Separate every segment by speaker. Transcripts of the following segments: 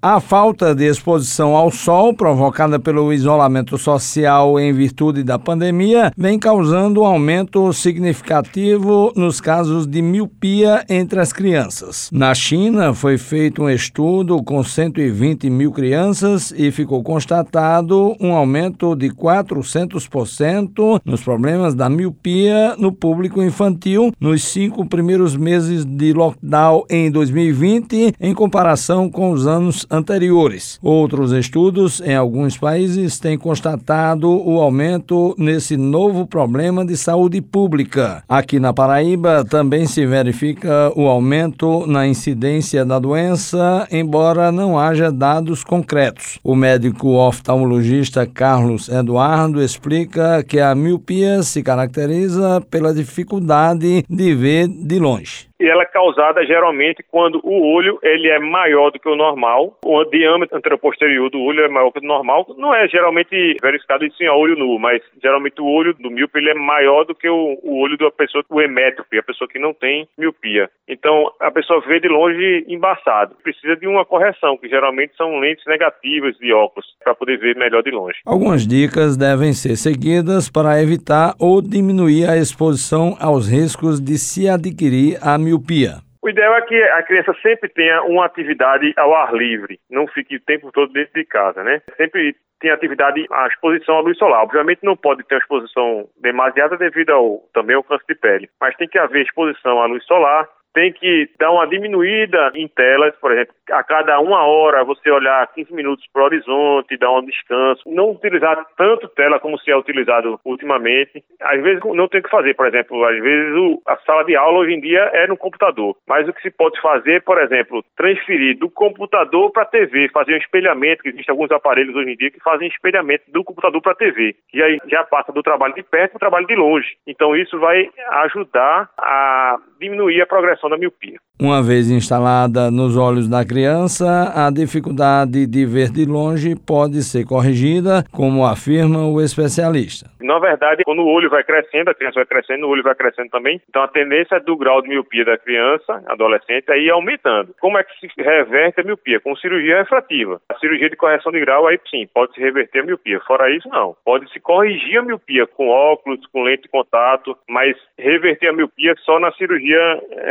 Speaker 1: A falta de exposição ao sol, provocada pelo isolamento social em virtude da pandemia, vem causando um aumento significativo nos casos de miopia entre as crianças. Na China, foi feito um estudo com 120 mil crianças e ficou constatado um aumento de 400% nos problemas da miopia no público infantil nos cinco primeiros meses de lockdown em 2020, em comparação com os anos anteriores. Outros estudos em alguns países têm constatado o aumento nesse novo problema de saúde pública. Aqui na Paraíba também se verifica o aumento na incidência da doença, embora não haja dados concretos. O médico oftalmologista Carlos Eduardo explica que a miopia se caracteriza pela dificuldade de ver de longe
Speaker 2: e ela é causada geralmente quando o olho ele é maior do que o normal, o diâmetro anteroposterior do olho é maior que o normal. Não é geralmente verificado isso em olho nu, mas geralmente o olho do míope ele é maior do que o, o olho da pessoa, o emétrope, a pessoa que não tem miopia. Então a pessoa vê de longe embaçado. Precisa de uma correção, que geralmente são lentes negativas de óculos, para poder ver melhor de longe.
Speaker 1: Algumas dicas devem ser seguidas para evitar ou diminuir a exposição aos riscos de se adquirir a miopia miopia?
Speaker 2: O ideal é que a criança sempre tenha uma atividade ao ar livre, não fique o tempo todo dentro de casa, né? Sempre tenha atividade à exposição à luz solar. Obviamente não pode ter uma exposição demasiada devido ao também ao câncer de pele, mas tem que haver exposição à luz solar, tem que dar uma diminuída em telas, por exemplo, a cada uma hora você olhar 15 minutos para o horizonte, dar um descanso, não utilizar tanto tela como se é utilizado ultimamente. Às vezes não tem o que fazer, por exemplo, às vezes o, a sala de aula hoje em dia é no computador, mas o que se pode fazer, por exemplo, transferir do computador para a TV, fazer um espelhamento, que existem alguns aparelhos hoje em dia que fazem espelhamento do computador para a TV, e aí já passa do trabalho de perto para o trabalho de longe. Então isso vai ajudar a diminuir a progressão da miopia.
Speaker 1: Uma vez instalada nos olhos da criança, a dificuldade de ver de longe pode ser corrigida, como afirma o especialista.
Speaker 2: Na verdade, quando o olho vai crescendo, a criança vai crescendo, o olho vai crescendo também. Então, a tendência do grau de miopia da criança, adolescente, aí aumentando. Como é que se reverte a miopia? Com cirurgia refrativa. A cirurgia de correção de grau, aí sim, pode se reverter a miopia. Fora isso, não. Pode se corrigir a miopia com óculos, com lente de contato, mas reverter a miopia só na cirurgia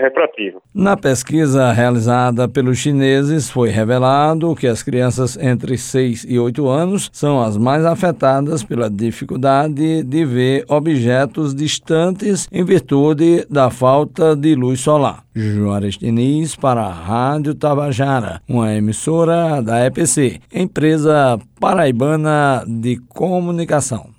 Speaker 2: refrativa.
Speaker 1: Na pesquisa realizada pelos chineses, foi revelado que as crianças entre 6 e 8 anos são as mais afetadas pela dificuldade de ver objetos distantes em virtude da falta de luz solar. Juarez Diniz para a Rádio Tabajara, uma emissora da EPC, empresa paraibana de comunicação.